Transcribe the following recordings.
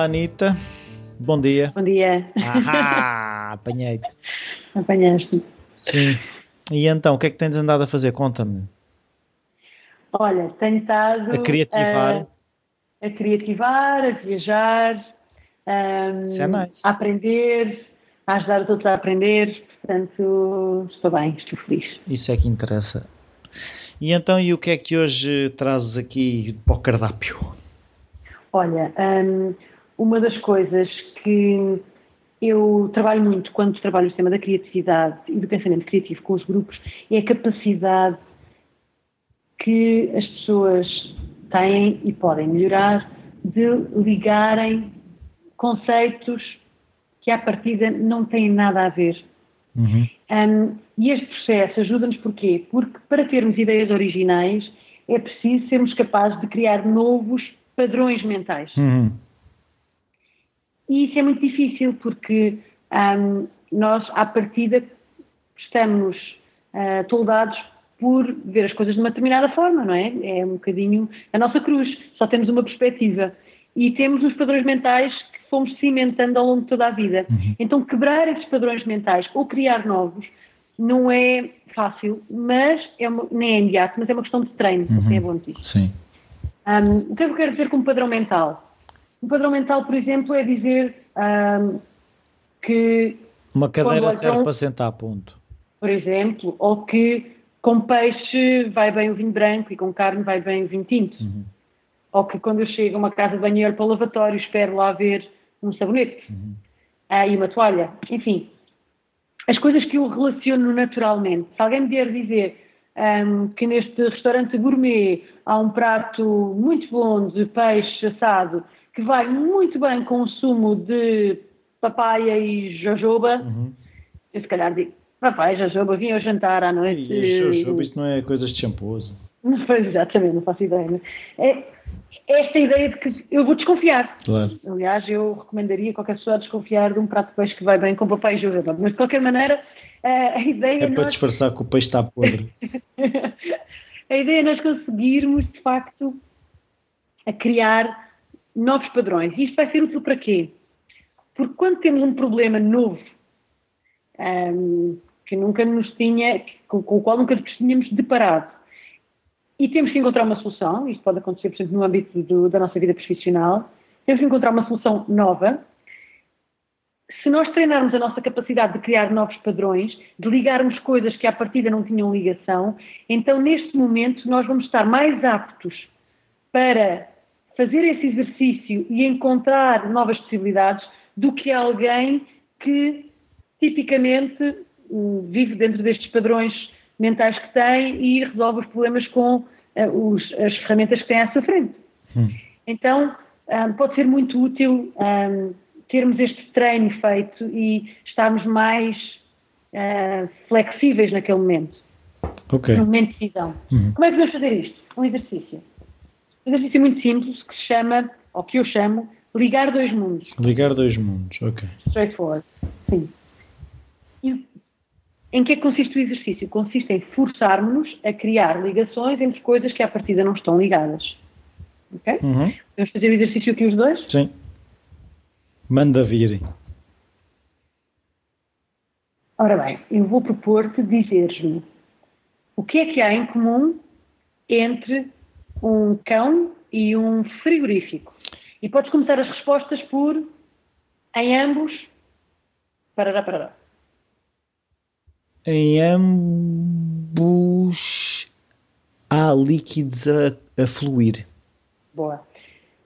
Olá, Anitta. Bom dia. Bom dia. Ah, apanhei-te. Apanhaste. Sim. E então, o que é que tens andado a fazer? Conta-me. Olha, tenho estado A criativar. a, a criativar, a viajar, Isso é nice. a aprender, a ajudar os outros a aprender. Portanto, estou bem, estou feliz. Isso é que interessa. E então, e o que é que hoje trazes aqui para o cardápio? Olha, hum, uma das coisas que eu trabalho muito quando trabalho no sistema da criatividade e do pensamento criativo com os grupos é a capacidade que as pessoas têm e podem melhorar de ligarem conceitos que à partida não têm nada a ver. Um, e este processo ajuda-nos porquê? Porque para termos ideias originais é preciso sermos capazes de criar novos padrões mentais. E isso é muito difícil porque ahm, nós, à partida, estamos ah, toldados por ver as coisas de uma determinada forma, não é? É um bocadinho a nossa cruz, só temos uma perspectiva. E temos os padrões mentais que fomos cimentando ao longo de toda a vida. Então, quebrar esses padrões mentais ou criar novos não é fácil, mas é uma, nem é imediato, mas é uma questão de treino, assim é bom dizer. Sim. Um, o que é que eu quero dizer com um padrão mental? Um padrão mental, por exemplo, é dizer um, que, Uma cadeira olham- serve para sentar, ponto. por exemplo, ou que com peixe vai bem o vinho branco e com carne vai bem o vinho tinto. Ou que quando eu chego a uma casa de banho olho para o lavatório espero lá ver um sabonete ah, e uma toalha. Enfim, as coisas que eu relaciono naturalmente. Se alguém me vier dizer ahm, que neste restaurante gourmet há um prato muito bom de peixe assado que vai muito bem com um sumo de papaya e jojoba, eu se calhar digo, papai, jojoba, vim ao jantar à noite. E jojoba, isto não é coisas de shampooso. Não foi exatamente, não faço ideia. né? É esta ideia de que eu vou desconfiar. Claro. Aliás, eu recomendaria qualquer pessoa a desconfiar de um prato de peixe que vai bem com papai e jojoba. Mas de qualquer maneira, a ideia É para nós- disfarçar que o peixe está podre. a ideia é nós conseguirmos, de facto, a criar novos padrões. E isto vai ser útil para quê? Porque quando temos um problema novo, ahm, que nunca nos tinha, com, com o qual nunca nos tínhamos deparado, e temos que encontrar uma solução, isto pode acontecer, por exemplo, no âmbito do- da nossa vida profissional, temos que encontrar uma solução nova, se nós treinarmos a nossa capacidade de criar novos padrões, de ligarmos coisas que à partida não tinham ligação, então neste momento nós vamos estar mais aptos para fazer esse exercício e encontrar novas possibilidades do que alguém que tipicamente vive dentro destes padrões mentais que tem e resolve os problemas com eh, os- as ferramentas que tem à sua frente. Então, ahm, pode ser muito útil ahm, termos este treino feito e estarmos mais ah, flexíveis naquele momento, Ok. no momento de decisão. Como é que vamos fazer isto? Um exercício. Um exercício muito simples que se chama, ou que eu chamo, ligar dois mundos. Ligar dois mundos, ok. Straightforward. Sim. E em que é que consiste o exercício? Consiste em forçarmos-nos a criar ligações entre coisas que à partida não estão ligadas. Ok? Uhum. Vamos fazer o exercício aqui os dois? Sim. Manda vir. Ora bem, eu vou propor-te dizeres-me o que é que há em comum entre um cão e um frigorífico. E podes começar as respostas por em ambos. Parará, parará. Em ambos há líquidos a, a fluir. Boa.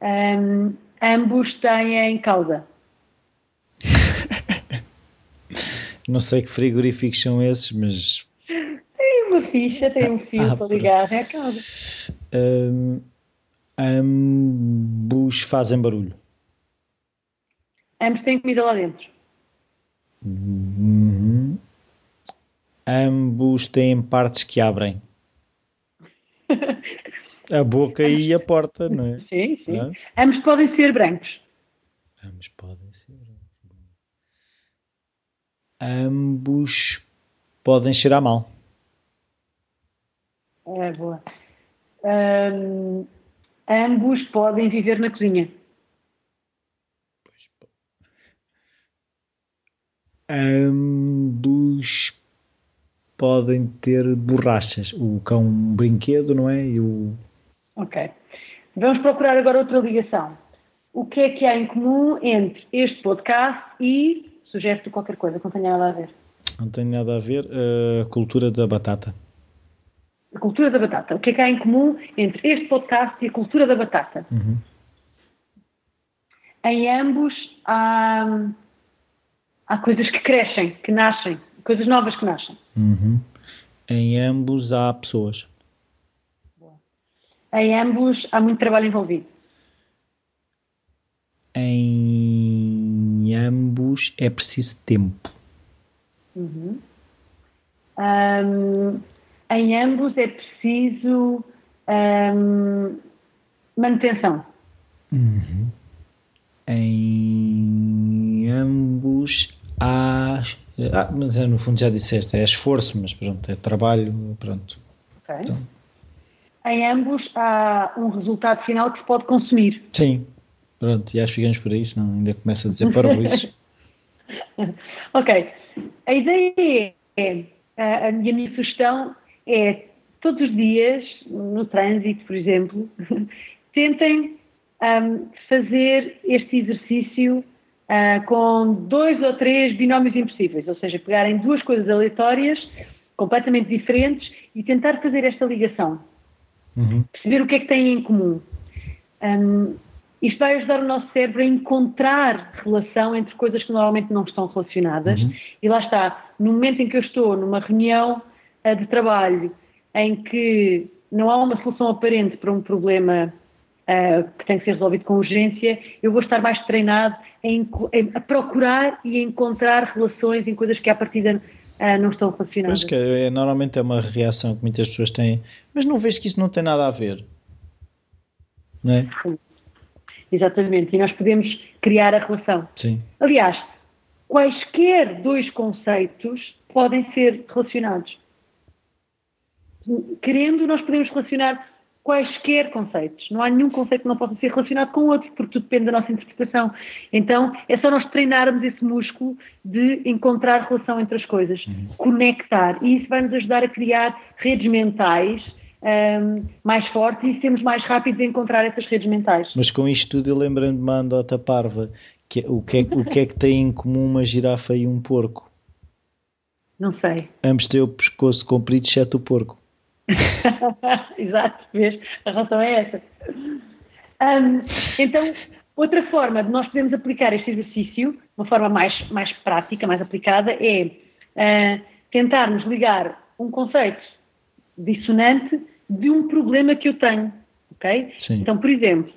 Ahm, ambos têm cauda. Não sei que frigoríficos são esses, mas Tem uma ficha, tem um fio Ah, para ligar, é a cauda. Hum, ambos fazem barulho. Ambos têm comida lá dentro. Uhum. Ambos têm partes que abrem. A boca e a porta, não é? Sim, sim. Ambos podem ser brancos. Ambos podem ser. Ambos podem cheirar mal. É, boa um, ambos podem viver na cozinha. Ambos podem ter borrachas. O cão brinquedo, não é? E o... Ok. Vamos procurar agora outra ligação. O que é que há em comum entre este podcast e sugesto qualquer coisa que não tenha nada a ver? Não tem nada a ver. A cultura da batata. A cultura da batata. O que é que há em comum entre este podcast e a cultura da batata? Uhum. Em ambos há, há coisas que crescem, que nascem, coisas novas que nascem. Uhum. Em ambos há pessoas. Em ambos há muito trabalho envolvido. Em ambos é preciso tempo. Uhum. Um, em ambos é preciso um, manutenção. Uhum. Em ambos há. Ah, mas é, no fundo já disseste, é esforço, mas pronto, é trabalho, pronto. Okay. Então. Em ambos há um resultado final que se pode consumir. Sim, pronto, e acho que ficamos por aí, senão ainda começa a dizer parvoíces. ok. A ideia é, a minha sugestão é, todos os dias, no trânsito, por exemplo, tentem um, fazer este exercício uh, com dois ou três binómios impossíveis, ou seja, pegarem duas coisas aleatórias, completamente diferentes, e tentar fazer esta ligação. Uhum. Perceber o que é que têm em comum. Um, isto vai ajudar o nosso cérebro a encontrar relação entre coisas que normalmente não estão relacionadas. Uhum. E lá está, no momento em que eu estou numa reunião de trabalho em que não há uma solução aparente para um problema uh, que tem que ser resolvido com urgência, eu vou estar mais treinado em, em, a procurar e a encontrar relações em coisas que à partida uh, não estão relacionadas. Pois que é, normalmente é uma reação que muitas pessoas têm, mas não vês que isso não tem nada a ver. Não é? Sim. Exatamente, e nós podemos criar a relação. Sim. Aliás, quaisquer dois conceitos podem ser relacionados. Querendo, nós podemos relacionar quaisquer conceitos. Não há nenhum conceito que não possa ser relacionado com outro, porque tudo depende da nossa interpretação. Então, é só nós treinarmos esse músculo de encontrar relação entre as coisas, uhum. conectar. E isso vai nos ajudar a criar redes mentais um, mais fortes e sermos mais rápidos a encontrar essas redes mentais. Mas com isto tudo eu lembrando de uma andota parva. Que, é, o, que é, o que é que tem em comum uma girafa e um porco? Não sei. Ambos têm o pescoço comprido, exceto o porco. Exato, vês? A razão é essa. Um, então, outra forma de nós podermos aplicar este exercício, uma forma mais, mais prática, mais aplicada, é uh, tentarmos ligar um conceito dissonante de um problema que eu tenho, ok? Sim. Então, por exemplo,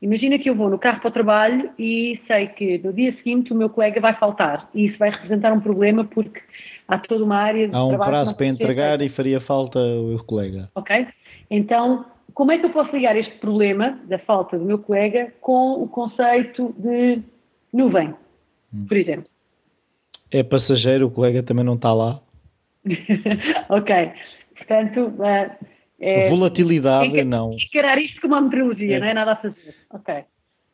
imagina que eu vou no carro para o trabalho e sei que no dia seguinte o meu colega vai faltar e isso vai representar um problema porque há toda uma área de Há um prazo para entregar e faria falta o colega. Ok? Então, como é que eu posso ligar este problema da falta do meu colega com o conceito de nuvem, hum. por exemplo? É passageiro, o colega também não está lá. ok. Portanto, uh, é, volatilidade, é, não. Encarar isto como uma meteorologia, é. não é nada a fazer. Ok.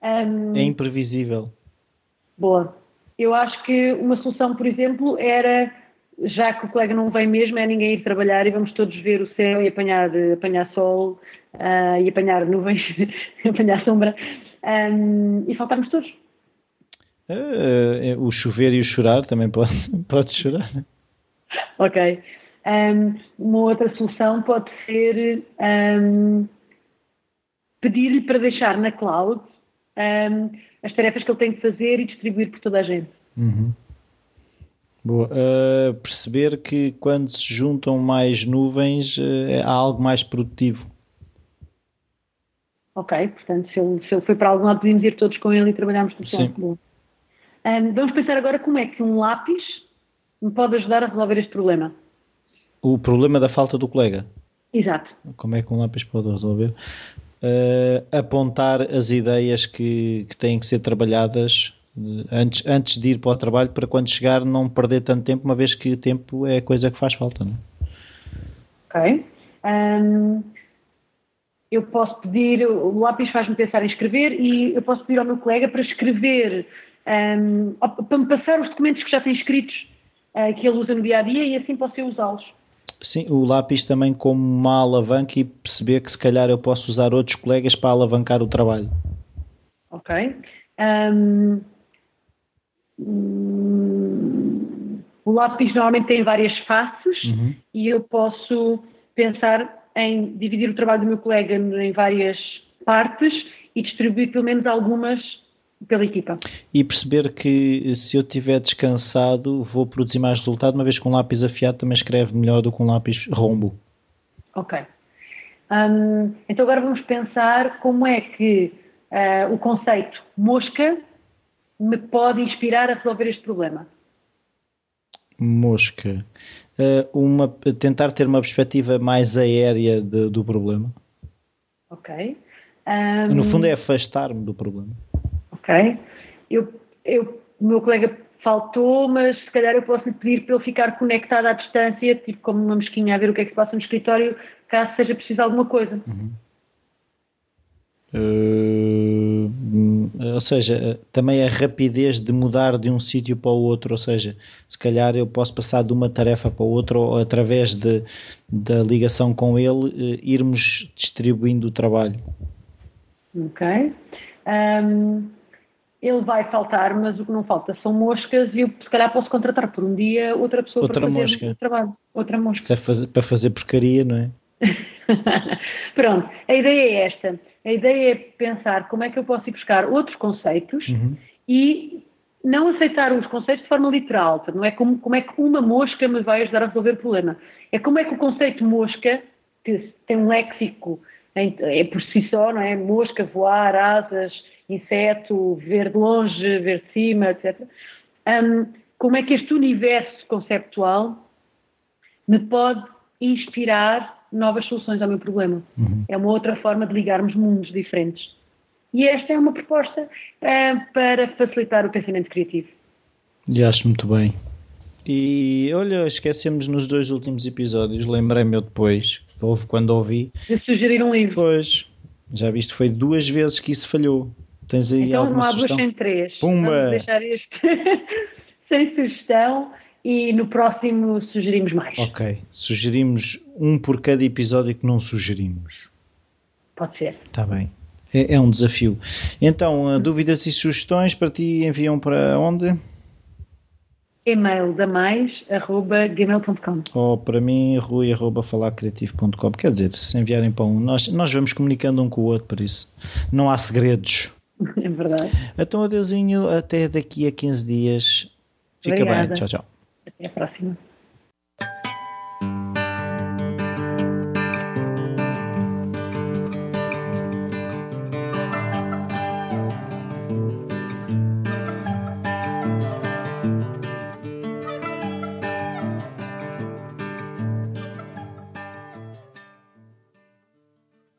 Um, é imprevisível. Boa. Eu acho que uma solução, por exemplo, era, já que o colega não vem mesmo, é ninguém ir trabalhar e vamos todos ver o céu e apanhar, apanhar sol uh, e apanhar nuvens, apanhar sombra um, e faltarmos todos. Uh, o chover e o chorar também pode, pode chorar. Ok. Um, uma outra solução pode ser um, pedir-lhe para deixar na cloud as tarefas que ele tem que fazer e distribuir por toda a gente. Uhum. Boa. Uh, perceber que quando se juntam mais nuvens uh, há algo mais produtivo. Ok, portanto, se ele, se ele foi para algum lado, podemos ir todos com ele e trabalharmos tudo Sim. Um, vamos pensar agora como é que um lápis me pode ajudar a resolver este problema. O problema da falta do colega. Exato. Como é que um lápis pode resolver? Uh, apontar as ideias que, que têm que ser trabalhadas antes, antes de ir para o trabalho para quando chegar não perder tanto tempo, uma vez que o tempo é a coisa que faz falta. Não é? Ok. Um, eu posso pedir, o lápis faz-me pensar em escrever e eu posso pedir ao meu colega para escrever um, para me passar os documentos que já tem escritos uh, que ele usa no dia a dia e assim posso eu usá-los. Sim, o lápis também como uma alavanca e perceber que se calhar eu posso usar outros colegas para alavancar o trabalho. Ok. Um, o lápis normalmente tem várias faces uhum. e eu posso pensar em dividir o trabalho do meu colega em várias partes e distribuir pelo menos algumas pela equipa. E perceber que se eu estiver descansado vou produzir mais resultado, uma vez que um lápis afiado também escreve melhor do que um lápis rombo. Ok. Um, então agora vamos pensar como é que uh, o conceito mosca me pode inspirar a resolver este problema. Mosca. Uh, uma, tentar ter uma perspectiva mais aérea de, do problema. Ok. Um, no fundo é afastar-me do problema ok? Eu, eu, o meu colega faltou, mas se calhar eu posso lhe pedir para ele ficar conectado à distância, tipo como uma mosquinha a ver o que é que se passa no escritório, caso seja preciso alguma coisa. Uhum. Uh, ou seja, também a rapidez de mudar de um sítio para o outro, ou seja, se calhar eu posso passar de uma tarefa para outra ou através de, da ligação com ele uh, irmos distribuindo o trabalho. Ok. Um, ele vai faltar, mas o que não falta são moscas e eu se calhar posso contratar por um dia outra pessoa outra para fazer mosca. o trabalho. Outra mosca. É fazer, para fazer porcaria, não é? Pronto, a ideia é esta. A ideia é pensar como é que eu posso ir buscar outros conceitos uhum. e não aceitar os conceitos de forma literal. Não é como, como é que uma mosca me vai ajudar a resolver o problema. É como é que o conceito mosca, que tem um léxico é por si só, não é? Mosca, voar, asas, inseto, ver de longe, ver de cima, etc. Um, como é que este universo conceptual me pode inspirar novas soluções ao meu problema? Uhum. É uma outra forma de ligarmos mundos diferentes. E esta é uma proposta uh, para facilitar o pensamento criativo. E acho muito bem. E olha, esquecemos nos dois últimos episódios, lembrei-me eu depois, houve quando ouvi. De sugerir um livro. Pois, já viste, foi duas vezes que isso falhou. Tens aí então, alguma não há sugestão? duas sem três. Pumba! Vamos deixar este sem sugestão e no próximo sugerimos mais. Ok. Sugerimos um por cada episódio que não sugerimos. Pode ser. Está bem. É, é, um desafio. Então, dúvidas e sugestões para ti enviam para onde? e-mail da mais arroba gmail.com ou para mim rui arroba falarcreativo.com quer dizer, se enviarem para um nós, nós vamos comunicando um com o outro por isso não há segredos É verdade. Então, adeusinho, até daqui a 15 dias. Fica Obrigada. bem. Tchau, tchau. Até a próxima.